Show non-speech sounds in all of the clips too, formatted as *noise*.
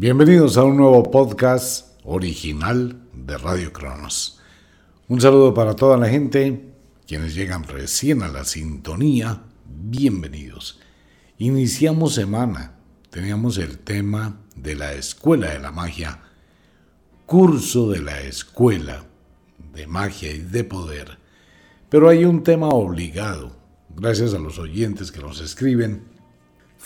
Bienvenidos a un nuevo podcast original de Radio Cronos. Un saludo para toda la gente, quienes llegan recién a la sintonía, bienvenidos. Iniciamos semana, teníamos el tema de la Escuela de la Magia, curso de la Escuela de Magia y de Poder, pero hay un tema obligado, gracias a los oyentes que nos escriben,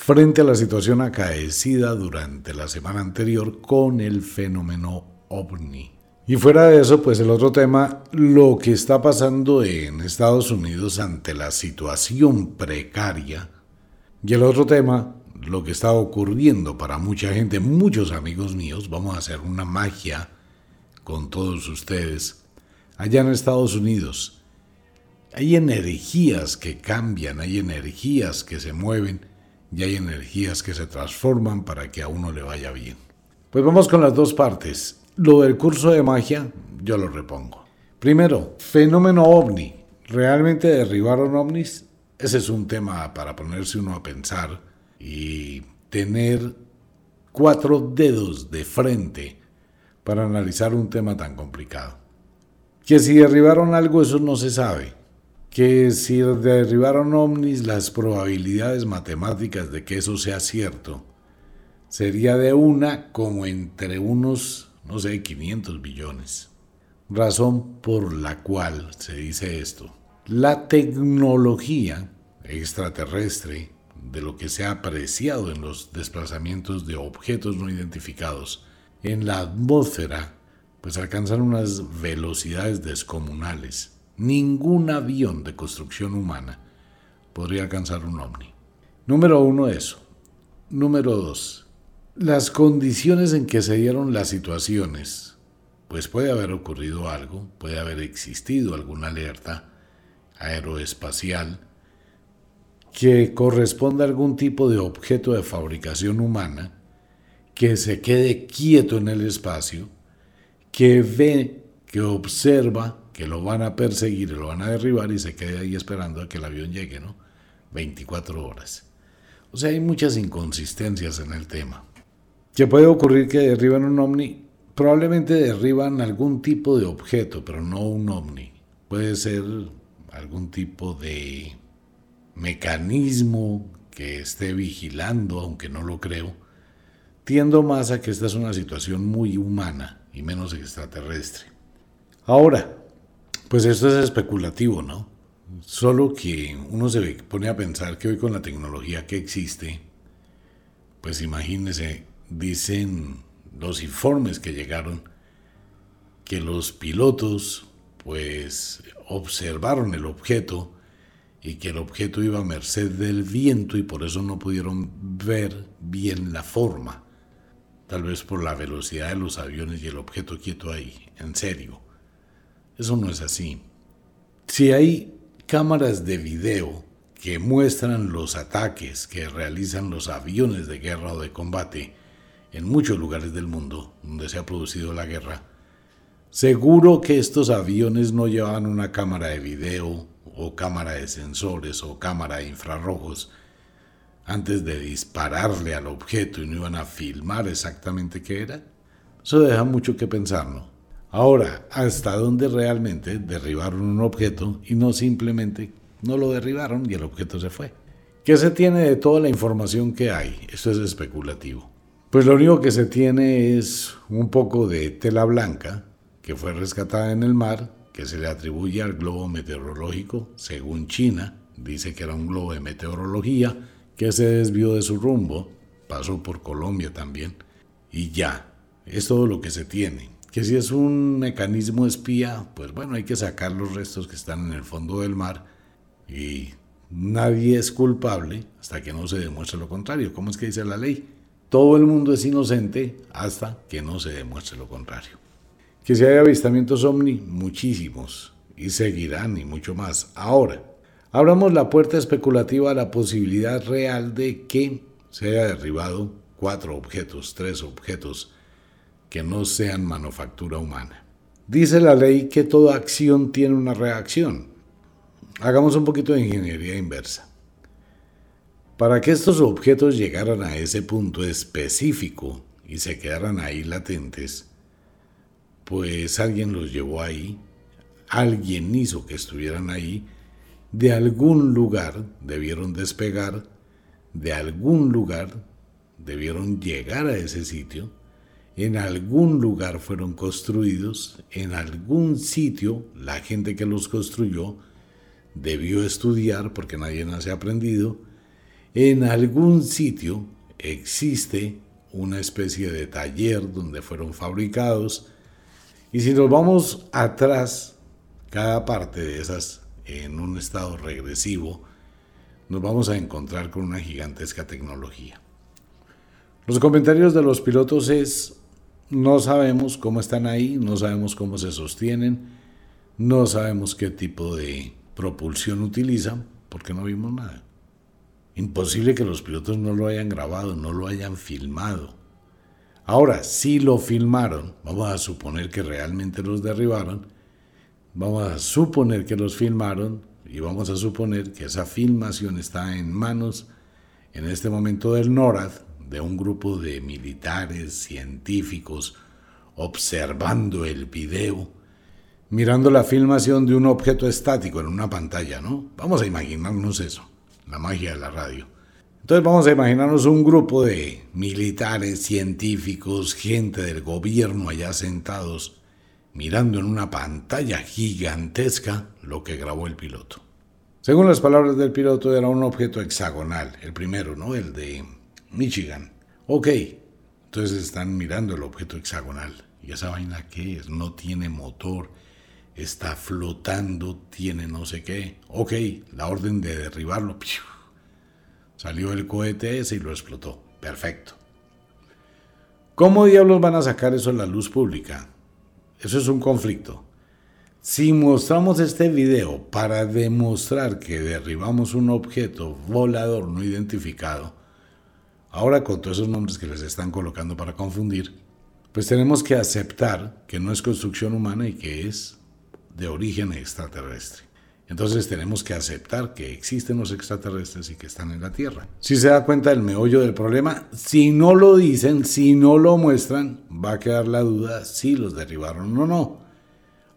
frente a la situación acaecida durante la semana anterior con el fenómeno ovni. Y fuera de eso, pues el otro tema, lo que está pasando en Estados Unidos ante la situación precaria. Y el otro tema, lo que está ocurriendo para mucha gente, muchos amigos míos, vamos a hacer una magia con todos ustedes allá en Estados Unidos. Hay energías que cambian, hay energías que se mueven y hay energías que se transforman para que a uno le vaya bien. Pues vamos con las dos partes. Lo del curso de magia, yo lo repongo. Primero, fenómeno ovni. ¿Realmente derribaron ovnis? Ese es un tema para ponerse uno a pensar y tener cuatro dedos de frente para analizar un tema tan complicado. Que si derribaron algo, eso no se sabe que si derribaron ovnis, las probabilidades matemáticas de que eso sea cierto sería de una como entre unos, no sé, 500 billones. Razón por la cual se dice esto. La tecnología extraterrestre, de lo que se ha apreciado en los desplazamientos de objetos no identificados en la atmósfera, pues alcanzan unas velocidades descomunales Ningún avión de construcción humana podría alcanzar un ovni. Número uno, eso. Número dos, las condiciones en que se dieron las situaciones. Pues puede haber ocurrido algo, puede haber existido alguna alerta aeroespacial que corresponda a algún tipo de objeto de fabricación humana que se quede quieto en el espacio, que ve, que observa que lo van a perseguir, lo van a derribar y se quede ahí esperando a que el avión llegue, ¿no? 24 horas. O sea, hay muchas inconsistencias en el tema. ¿Qué puede ocurrir que derriban un ovni? Probablemente derriban algún tipo de objeto, pero no un ovni. Puede ser algún tipo de mecanismo que esté vigilando, aunque no lo creo. Tiendo más a que esta es una situación muy humana y menos extraterrestre. Ahora, pues esto es especulativo, ¿no? Solo que uno se pone a pensar que hoy con la tecnología que existe, pues imagínense, dicen los informes que llegaron, que los pilotos pues observaron el objeto y que el objeto iba a merced del viento y por eso no pudieron ver bien la forma, tal vez por la velocidad de los aviones y el objeto quieto ahí, en serio. Eso no es así. Si hay cámaras de video que muestran los ataques que realizan los aviones de guerra o de combate en muchos lugares del mundo donde se ha producido la guerra, seguro que estos aviones no llevaban una cámara de video o cámara de sensores o cámara de infrarrojos antes de dispararle al objeto y no iban a filmar exactamente qué era. Eso deja mucho que pensar, ¿no? Ahora, ¿hasta dónde realmente derribaron un objeto y no simplemente no lo derribaron y el objeto se fue? ¿Qué se tiene de toda la información que hay? Esto es especulativo. Pues lo único que se tiene es un poco de tela blanca que fue rescatada en el mar, que se le atribuye al globo meteorológico, según China, dice que era un globo de meteorología, que se desvió de su rumbo, pasó por Colombia también, y ya, es todo lo que se tiene que si es un mecanismo espía, pues bueno, hay que sacar los restos que están en el fondo del mar y nadie es culpable hasta que no se demuestre lo contrario. ¿Cómo es que dice la ley? Todo el mundo es inocente hasta que no se demuestre lo contrario. Que si hay avistamientos ovni, muchísimos, y seguirán y mucho más. Ahora, abramos la puerta especulativa a la posibilidad real de que se haya derribado cuatro objetos, tres objetos que no sean manufactura humana. Dice la ley que toda acción tiene una reacción. Hagamos un poquito de ingeniería inversa. Para que estos objetos llegaran a ese punto específico y se quedaran ahí latentes, pues alguien los llevó ahí, alguien hizo que estuvieran ahí, de algún lugar debieron despegar, de algún lugar debieron llegar a ese sitio, en algún lugar fueron construidos, en algún sitio la gente que los construyó debió estudiar porque nadie nace aprendido, en algún sitio existe una especie de taller donde fueron fabricados. Y si nos vamos atrás, cada parte de esas en un estado regresivo, nos vamos a encontrar con una gigantesca tecnología. Los comentarios de los pilotos es, no sabemos cómo están ahí, no sabemos cómo se sostienen, no sabemos qué tipo de propulsión utilizan, porque no vimos nada. Imposible que los pilotos no lo hayan grabado, no lo hayan filmado. Ahora, si lo filmaron, vamos a suponer que realmente los derribaron, vamos a suponer que los filmaron y vamos a suponer que esa filmación está en manos en este momento del NORAD, de un grupo de militares, científicos, observando el video, mirando la filmación de un objeto estático en una pantalla, ¿no? Vamos a imaginarnos eso la magia de la radio. Entonces vamos a imaginarnos un grupo de militares, científicos, gente del gobierno allá sentados, mirando en una pantalla gigantesca lo que grabó el piloto. Según las palabras del piloto, era un objeto hexagonal, el primero, ¿no? El de Michigan. Ok, entonces están mirando el objeto hexagonal. ¿Y esa vaina qué es? No tiene motor, está flotando, tiene no sé qué. Ok, la orden de derribarlo. Salió el cohete ese y lo explotó. Perfecto. ¿Cómo diablos van a sacar eso en la luz pública? Eso es un conflicto. Si mostramos este video para demostrar que derribamos un objeto volador no identificado, ahora con todos esos nombres que les están colocando para confundir, pues tenemos que aceptar que no es construcción humana y que es de origen extraterrestre. Entonces tenemos que aceptar que existen los extraterrestres y que están en la Tierra. Si se da cuenta del meollo del problema, si no lo dicen, si no lo muestran, va a quedar la duda si los derribaron o no.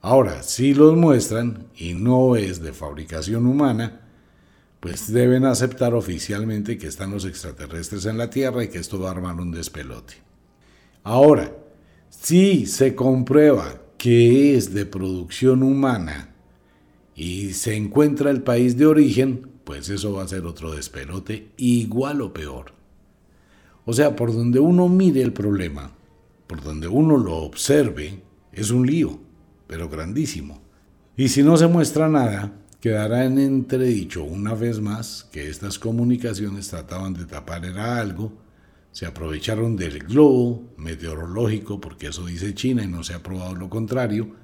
Ahora, si los muestran y no es de fabricación humana, pues deben aceptar oficialmente que están los extraterrestres en la Tierra y que esto va a armar un despelote. Ahora, si se comprueba que es de producción humana y se encuentra el país de origen, pues eso va a ser otro despelote igual o peor. O sea, por donde uno mire el problema, por donde uno lo observe, es un lío, pero grandísimo. Y si no se muestra nada, quedará en entredicho una vez más que estas comunicaciones trataban de tapar era algo se aprovecharon del globo meteorológico, porque eso dice China y no se ha probado lo contrario,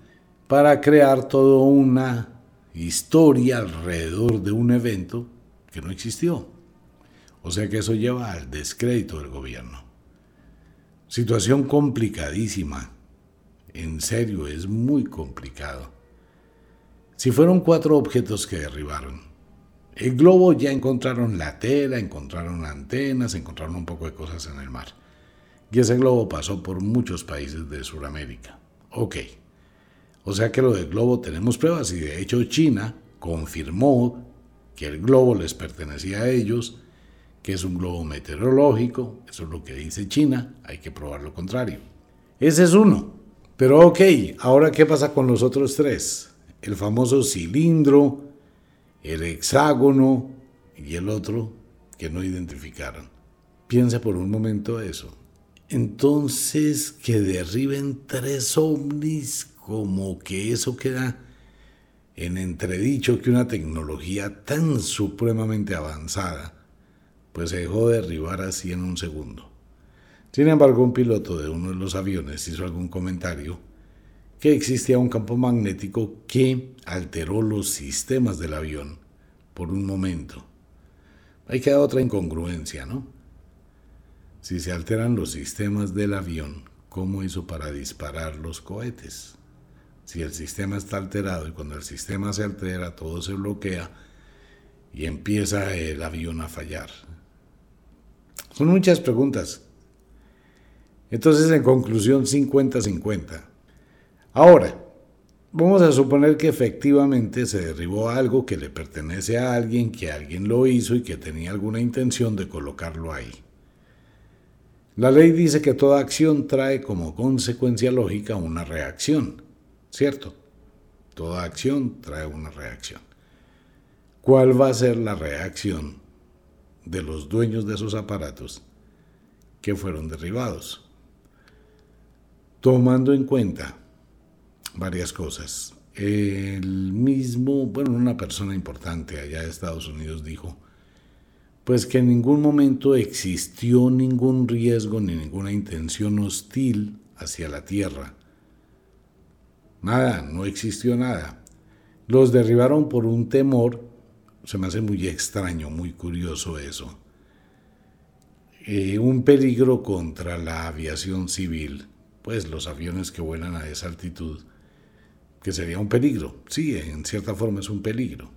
para crear toda una historia alrededor de un evento que no existió. O sea que eso lleva al descrédito del gobierno. Situación complicadísima. En serio, es muy complicado. Si fueron cuatro objetos que derribaron, el globo ya encontraron la tela, encontraron antenas, encontraron un poco de cosas en el mar. Y ese globo pasó por muchos países de Sudamérica. Ok. O sea que lo del globo tenemos pruebas y de hecho China confirmó que el globo les pertenecía a ellos, que es un globo meteorológico, eso es lo que dice China, hay que probar lo contrario. Ese es uno. Pero ok, ahora ¿qué pasa con los otros tres? El famoso cilindro, el hexágono y el otro que no identificaron. Piensa por un momento eso. Entonces, que derriben tres ovnis, como que eso queda en entredicho que una tecnología tan supremamente avanzada, pues se dejó derribar así en un segundo. Sin embargo, un piloto de uno de los aviones hizo algún comentario que existía un campo magnético que alteró los sistemas del avión por un momento. Hay que otra incongruencia, ¿no? Si se alteran los sistemas del avión, ¿cómo hizo para disparar los cohetes? Si el sistema está alterado y cuando el sistema se altera todo se bloquea y empieza el avión a fallar. Son muchas preguntas Entonces, en conclusión, 50-50. Ahora, vamos a suponer que efectivamente se derribó algo que le pertenece a alguien, que alguien lo hizo y que tenía alguna intención de colocarlo ahí. La ley dice que toda acción trae como consecuencia lógica una reacción, ¿cierto? Toda acción trae una reacción. ¿Cuál va a ser la reacción de los dueños de esos aparatos que fueron derribados? Tomando en cuenta varias cosas. El mismo, bueno, una persona importante allá de Estados Unidos dijo, pues que en ningún momento existió ningún riesgo ni ninguna intención hostil hacia la Tierra. Nada, no existió nada. Los derribaron por un temor, se me hace muy extraño, muy curioso eso. Eh, un peligro contra la aviación civil, pues los aviones que vuelan a esa altitud que sería un peligro. Sí, en cierta forma es un peligro.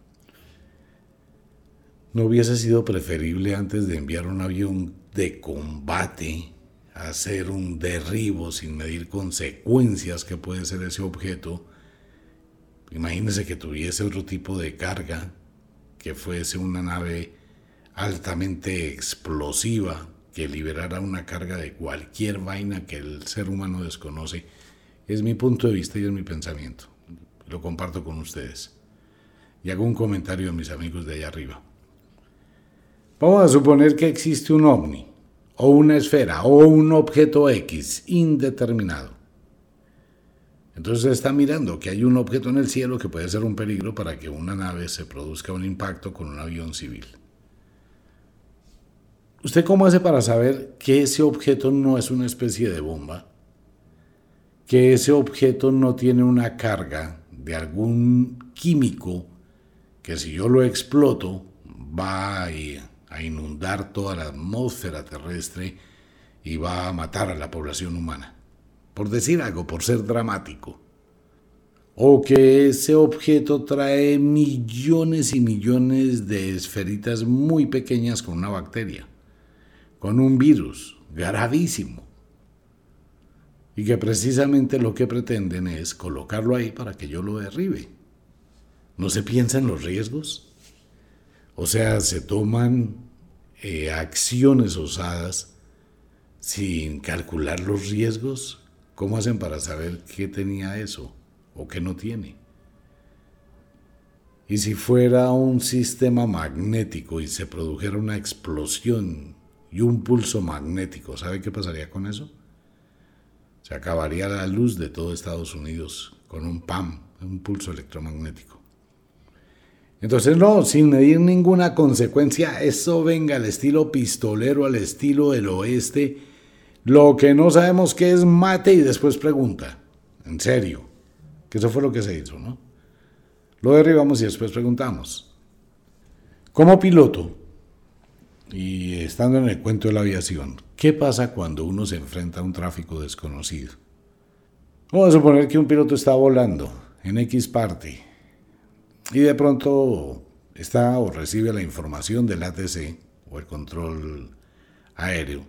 ¿No hubiese sido preferible antes de enviar un avión de combate hacer un derribo sin medir consecuencias que puede ser ese objeto? Imagínese que tuviese otro tipo de carga, que fuese una nave altamente explosiva, que liberara una carga de cualquier vaina que el ser humano desconoce. Es mi punto de vista y es mi pensamiento lo comparto con ustedes. Y hago un comentario a mis amigos de allá arriba. Vamos a suponer que existe un ovni, o una esfera, o un objeto X indeterminado. Entonces está mirando que hay un objeto en el cielo que puede ser un peligro para que una nave se produzca un impacto con un avión civil. ¿Usted cómo hace para saber que ese objeto no es una especie de bomba? Que ese objeto no tiene una carga de algún químico que si yo lo exploto va a inundar toda la atmósfera terrestre y va a matar a la población humana. Por decir algo, por ser dramático. O que ese objeto trae millones y millones de esferitas muy pequeñas con una bacteria, con un virus gravísimo y que precisamente lo que pretenden es colocarlo ahí para que yo lo derribe. ¿No se piensa en los riesgos? O sea, se toman eh, acciones osadas sin calcular los riesgos. ¿Cómo hacen para saber qué tenía eso o qué no tiene? Y si fuera un sistema magnético y se produjera una explosión y un pulso magnético, ¿sabe qué pasaría con eso? Se acabaría la luz de todo Estados Unidos con un PAM, un pulso electromagnético. Entonces, no, sin medir ninguna consecuencia, eso venga al estilo pistolero, al estilo del oeste. Lo que no sabemos qué es mate y después pregunta. En serio. Que eso fue lo que se hizo, ¿no? Lo derribamos y después preguntamos. Como piloto, y estando en el cuento de la aviación, ¿qué pasa cuando uno se enfrenta a un tráfico desconocido? Vamos a suponer que un piloto está volando en X parte y de pronto está o recibe la información del ATC o el control aéreo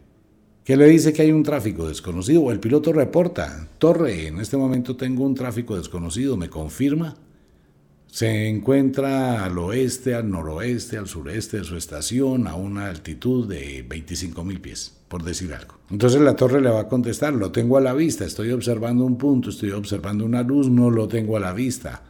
que le dice que hay un tráfico desconocido o el piloto reporta, Torre, en este momento tengo un tráfico desconocido, ¿me confirma? Se encuentra al oeste, al noroeste, al sureste de su estación, a una altitud de 25.000 pies, por decir algo. Entonces la torre le va a contestar, lo tengo a la vista, estoy observando un punto, estoy observando una luz, no lo tengo a la vista.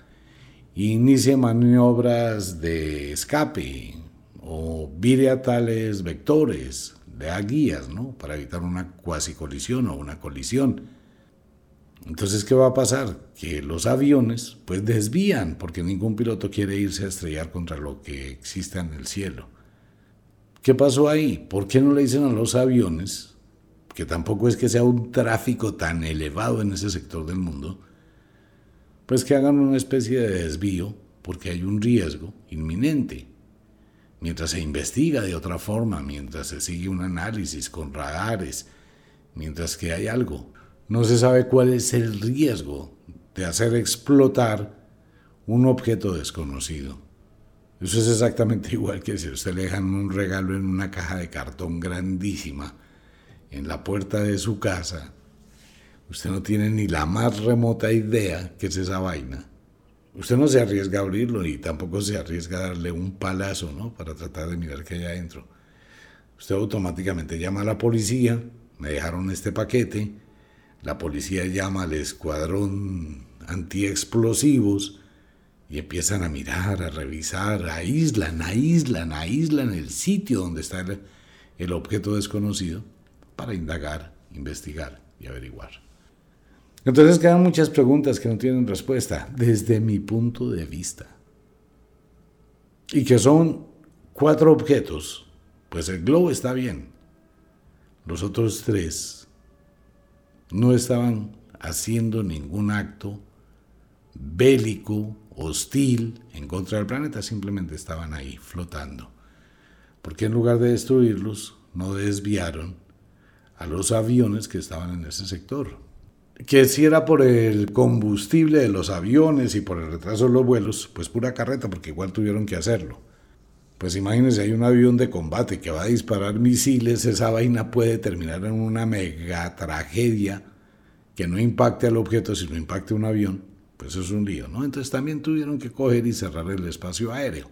Inicie maniobras de escape o vire a tales vectores, le da guías, ¿no? Para evitar una cuasi colisión o una colisión entonces, ¿qué va a pasar? Que los aviones pues desvían, porque ningún piloto quiere irse a estrellar contra lo que existe en el cielo. ¿Qué pasó ahí? ¿Por qué no le dicen a los aviones, que tampoco es que sea un tráfico tan elevado en ese sector del mundo, pues que hagan una especie de desvío, porque hay un riesgo inminente? Mientras se investiga de otra forma, mientras se sigue un análisis con radares, mientras que hay algo no se sabe cuál es el riesgo de hacer explotar un objeto desconocido. Eso es exactamente *laughs* igual que si usted le dejan un regalo en una caja de cartón grandísima en la puerta de su casa, usted no tiene ni la más remota idea qué es esa vaina. Usted no se arriesga a abrirlo ni tampoco se arriesga a darle un palazo, ¿no? Para tratar de mirar qué hay adentro. Usted automáticamente llama a la policía, me dejaron este paquete, la policía llama al escuadrón antiexplosivos y empiezan a mirar, a revisar, aíslan, aíslan, aíslan el sitio donde está el, el objeto desconocido para indagar, investigar y averiguar. Entonces quedan muchas preguntas que no tienen respuesta desde mi punto de vista. Y que son cuatro objetos. Pues el globo está bien. Los otros tres no estaban haciendo ningún acto bélico, hostil en contra del planeta, simplemente estaban ahí flotando. Porque en lugar de destruirlos, no desviaron a los aviones que estaban en ese sector. Que si era por el combustible de los aviones y por el retraso de los vuelos, pues pura carreta, porque igual tuvieron que hacerlo. Pues imagínense, hay un avión de combate que va a disparar misiles, esa vaina puede terminar en una mega tragedia que no impacte al objeto, sino impacte un avión, pues es un lío, ¿no? Entonces también tuvieron que coger y cerrar el espacio aéreo.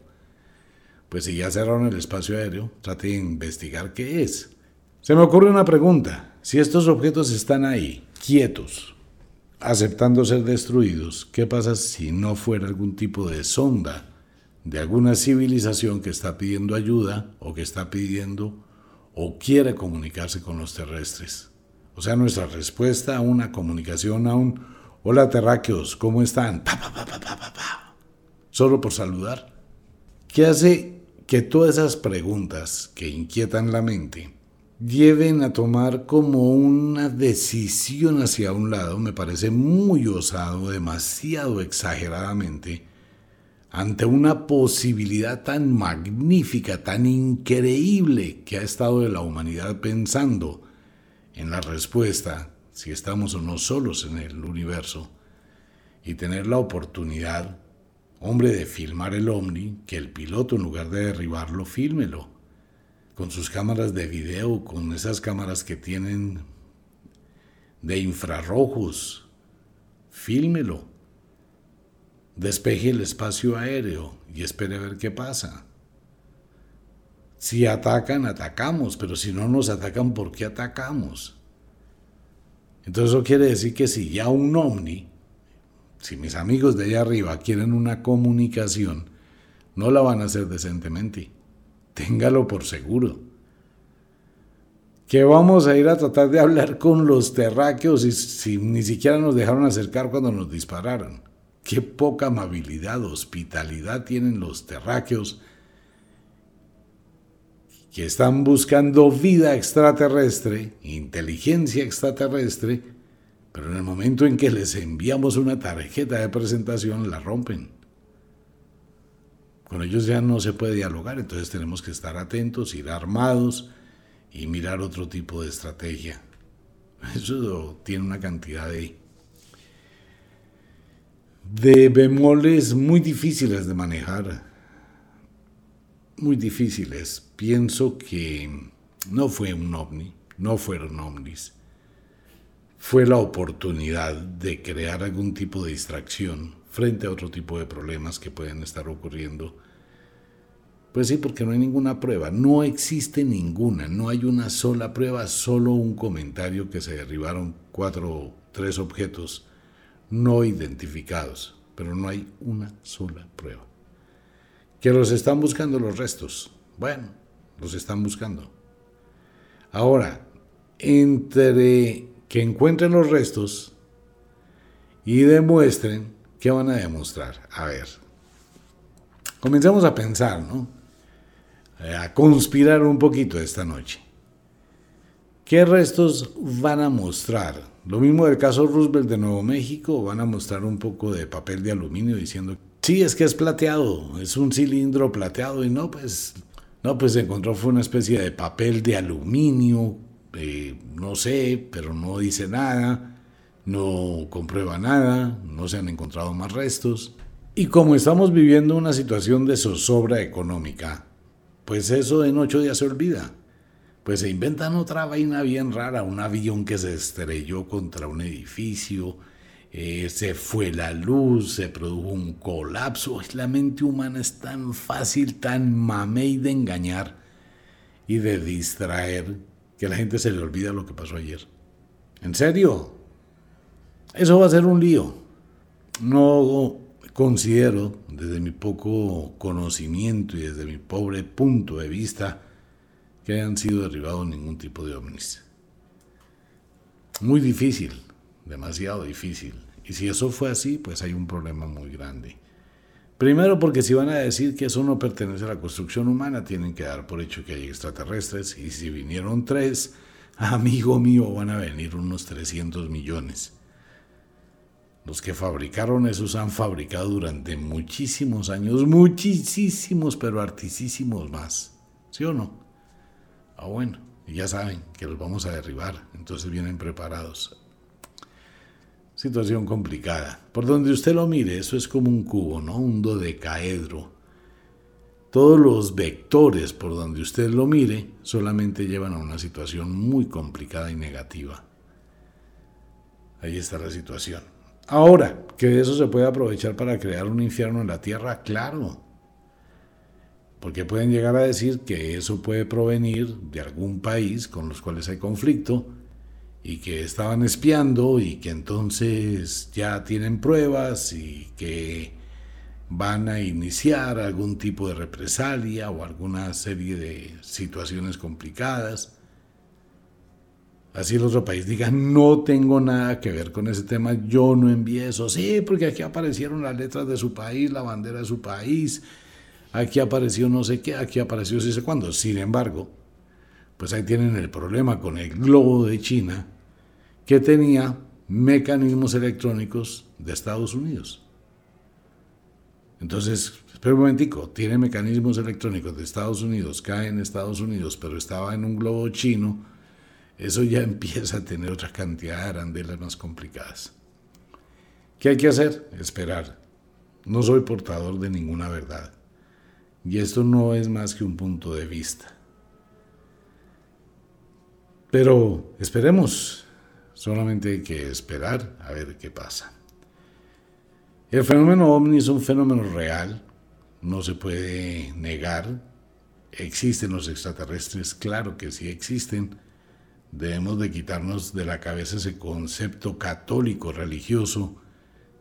Pues si ya cerraron el espacio aéreo, trate de investigar qué es. Se me ocurre una pregunta. Si estos objetos están ahí, quietos, aceptando ser destruidos, ¿qué pasa si no fuera algún tipo de sonda de alguna civilización que está pidiendo ayuda o que está pidiendo o quiere comunicarse con los terrestres? O sea, nuestra respuesta a una comunicación, a un hola terráqueos, ¿cómo están? Solo por saludar. ¿Qué hace que todas esas preguntas que inquietan la mente lleven a tomar como una decisión hacia un lado, me parece muy osado, demasiado exageradamente, ante una posibilidad tan magnífica, tan increíble que ha estado de la humanidad pensando en la respuesta, si estamos o no solos en el universo, y tener la oportunidad, hombre, de filmar el ovni, que el piloto en lugar de derribarlo, fílmelo, con sus cámaras de video, con esas cámaras que tienen de infrarrojos, fílmelo, despeje el espacio aéreo y espere a ver qué pasa. Si atacan, atacamos, pero si no nos atacan, ¿por qué atacamos? Entonces eso quiere decir que si ya un ovni, si mis amigos de allá arriba quieren una comunicación, no la van a hacer decentemente. Téngalo por seguro. Que vamos a ir a tratar de hablar con los terráqueos y si ni siquiera nos dejaron acercar cuando nos dispararon. Qué poca amabilidad, hospitalidad tienen los terráqueos que están buscando vida extraterrestre, inteligencia extraterrestre, pero en el momento en que les enviamos una tarjeta de presentación la rompen. Con ellos ya no se puede dialogar, entonces tenemos que estar atentos, ir armados y mirar otro tipo de estrategia. Eso tiene una cantidad de, de bemoles muy difíciles de manejar muy difíciles. Pienso que no fue un ovni, no fueron ovnis. Fue la oportunidad de crear algún tipo de distracción frente a otro tipo de problemas que pueden estar ocurriendo. Pues sí, porque no hay ninguna prueba, no existe ninguna, no hay una sola prueba, solo un comentario que se derribaron cuatro, tres objetos no identificados, pero no hay una sola prueba que los están buscando los restos. Bueno, los están buscando. Ahora, entre que encuentren los restos y demuestren, ¿qué van a demostrar? A ver, comencemos a pensar, ¿no? A conspirar un poquito esta noche. ¿Qué restos van a mostrar? Lo mismo del caso Roosevelt de Nuevo México, van a mostrar un poco de papel de aluminio diciendo Sí, es que es plateado, es un cilindro plateado y no, pues, no, pues se encontró fue una especie de papel de aluminio, eh, no sé, pero no dice nada, no comprueba nada, no se han encontrado más restos. Y como estamos viviendo una situación de zozobra económica, pues eso en ocho días se olvida. Pues se inventan otra vaina bien rara, un avión que se estrelló contra un edificio, eh, se fue la luz, se produjo un colapso. La mente humana es tan fácil, tan mamey de engañar y de distraer que a la gente se le olvida lo que pasó ayer. ¿En serio? Eso va a ser un lío. No considero, desde mi poco conocimiento y desde mi pobre punto de vista, que hayan sido derribados ningún tipo de ovnis. Muy difícil, demasiado difícil. Y si eso fue así, pues hay un problema muy grande. Primero porque si van a decir que eso no pertenece a la construcción humana, tienen que dar por hecho que hay extraterrestres. Y si vinieron tres, *laughs* amigo mío, van a venir unos 300 millones. Los que fabricaron esos han fabricado durante muchísimos años, muchísimos, pero artísimos más. ¿Sí o no? Ah, bueno, ya saben que los vamos a derribar, entonces vienen preparados. Situación complicada. Por donde usted lo mire, eso es como un cubo, ¿no? Un dodecaedro. Todos los vectores por donde usted lo mire solamente llevan a una situación muy complicada y negativa. Ahí está la situación. Ahora, que eso se puede aprovechar para crear un infierno en la tierra, claro porque pueden llegar a decir que eso puede provenir de algún país con los cuales hay conflicto y que estaban espiando y que entonces ya tienen pruebas y que van a iniciar algún tipo de represalia o alguna serie de situaciones complicadas. Así el otro país diga, no tengo nada que ver con ese tema, yo no envié eso. Sí, porque aquí aparecieron las letras de su país, la bandera de su país, aquí apareció no sé qué, aquí apareció no sé cuándo. Sin embargo, pues ahí tienen el problema con el globo de China, que tenía mecanismos electrónicos de Estados Unidos. Entonces, espera un momentico, tiene mecanismos electrónicos de Estados Unidos, cae en Estados Unidos, pero estaba en un globo chino, eso ya *laughs* empieza a tener otra cantidad de arandelas más complicadas. ¿Qué hay que hacer? Esperar. No soy portador de ninguna verdad. Y esto no es más que un punto de vista. Pero esperemos, solamente hay que esperar a ver qué pasa. El fenómeno ovni es un fenómeno real, no se puede negar. ¿Existen los extraterrestres? Claro que sí existen. Debemos de quitarnos de la cabeza ese concepto católico religioso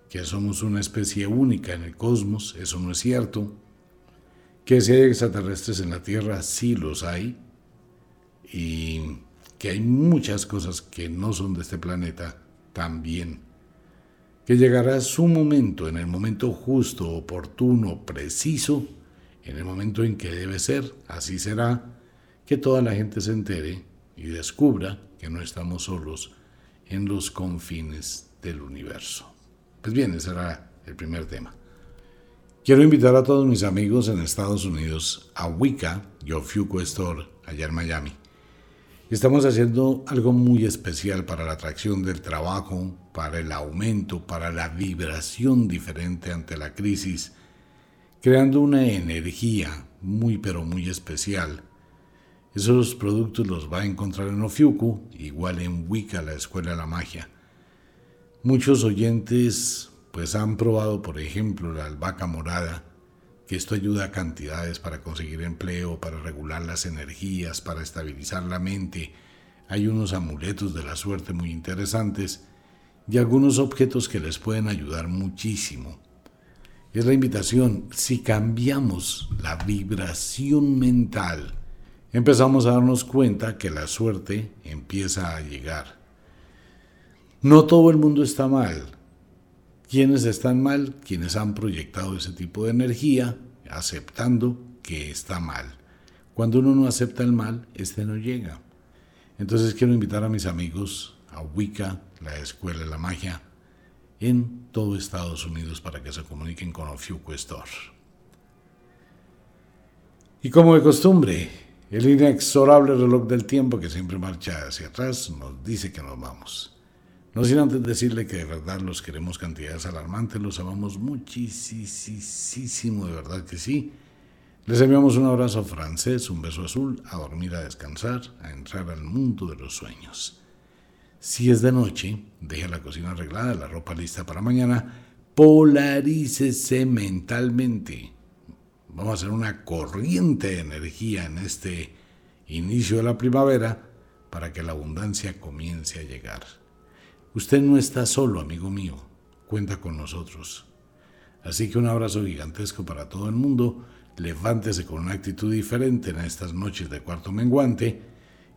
que somos una especie única en el cosmos. Eso no es cierto. Que si hay extraterrestres en la Tierra, sí los hay. Y que hay muchas cosas que no son de este planeta también. Que llegará su momento, en el momento justo, oportuno, preciso, en el momento en que debe ser, así será, que toda la gente se entere y descubra que no estamos solos en los confines del universo. Pues bien, ese será el primer tema. Quiero invitar a todos mis amigos en Estados Unidos a Wicca y Ofiuco Store, allá en Miami. Estamos haciendo algo muy especial para la atracción del trabajo, para el aumento, para la vibración diferente ante la crisis, creando una energía muy pero muy especial. Esos productos los va a encontrar en Ofiuco, igual en Wicca, la Escuela de la Magia. Muchos oyentes pues han probado, por ejemplo, la albahaca morada, que esto ayuda a cantidades para conseguir empleo, para regular las energías, para estabilizar la mente. Hay unos amuletos de la suerte muy interesantes y algunos objetos que les pueden ayudar muchísimo. Es la invitación, si cambiamos la vibración mental, empezamos a darnos cuenta que la suerte empieza a llegar. No todo el mundo está mal, quienes están mal, quienes han proyectado ese tipo de energía, aceptando que está mal. Cuando uno no acepta el mal, este no llega. Entonces quiero invitar a mis amigos a Wicca, la Escuela de la Magia, en todo Estados Unidos para que se comuniquen con Ofiuco Store. Y como de costumbre, el inexorable reloj del tiempo que siempre marcha hacia atrás nos dice que nos vamos. No sin antes decirle que de verdad los queremos cantidades alarmantes, los amamos muchísimo, de verdad que sí. Les enviamos un abrazo francés, un beso azul, a dormir, a descansar, a entrar al mundo de los sueños. Si es de noche, deje la cocina arreglada, la ropa lista para mañana, polarícese mentalmente. Vamos a hacer una corriente de energía en este inicio de la primavera para que la abundancia comience a llegar. Usted no está solo, amigo mío, cuenta con nosotros. Así que un abrazo gigantesco para todo el mundo levántese con una actitud diferente en estas noches de cuarto menguante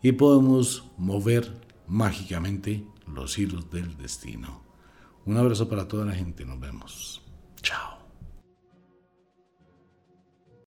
y podemos mover mágicamente los hilos del destino. Un abrazo para toda la gente, nos vemos. Chao.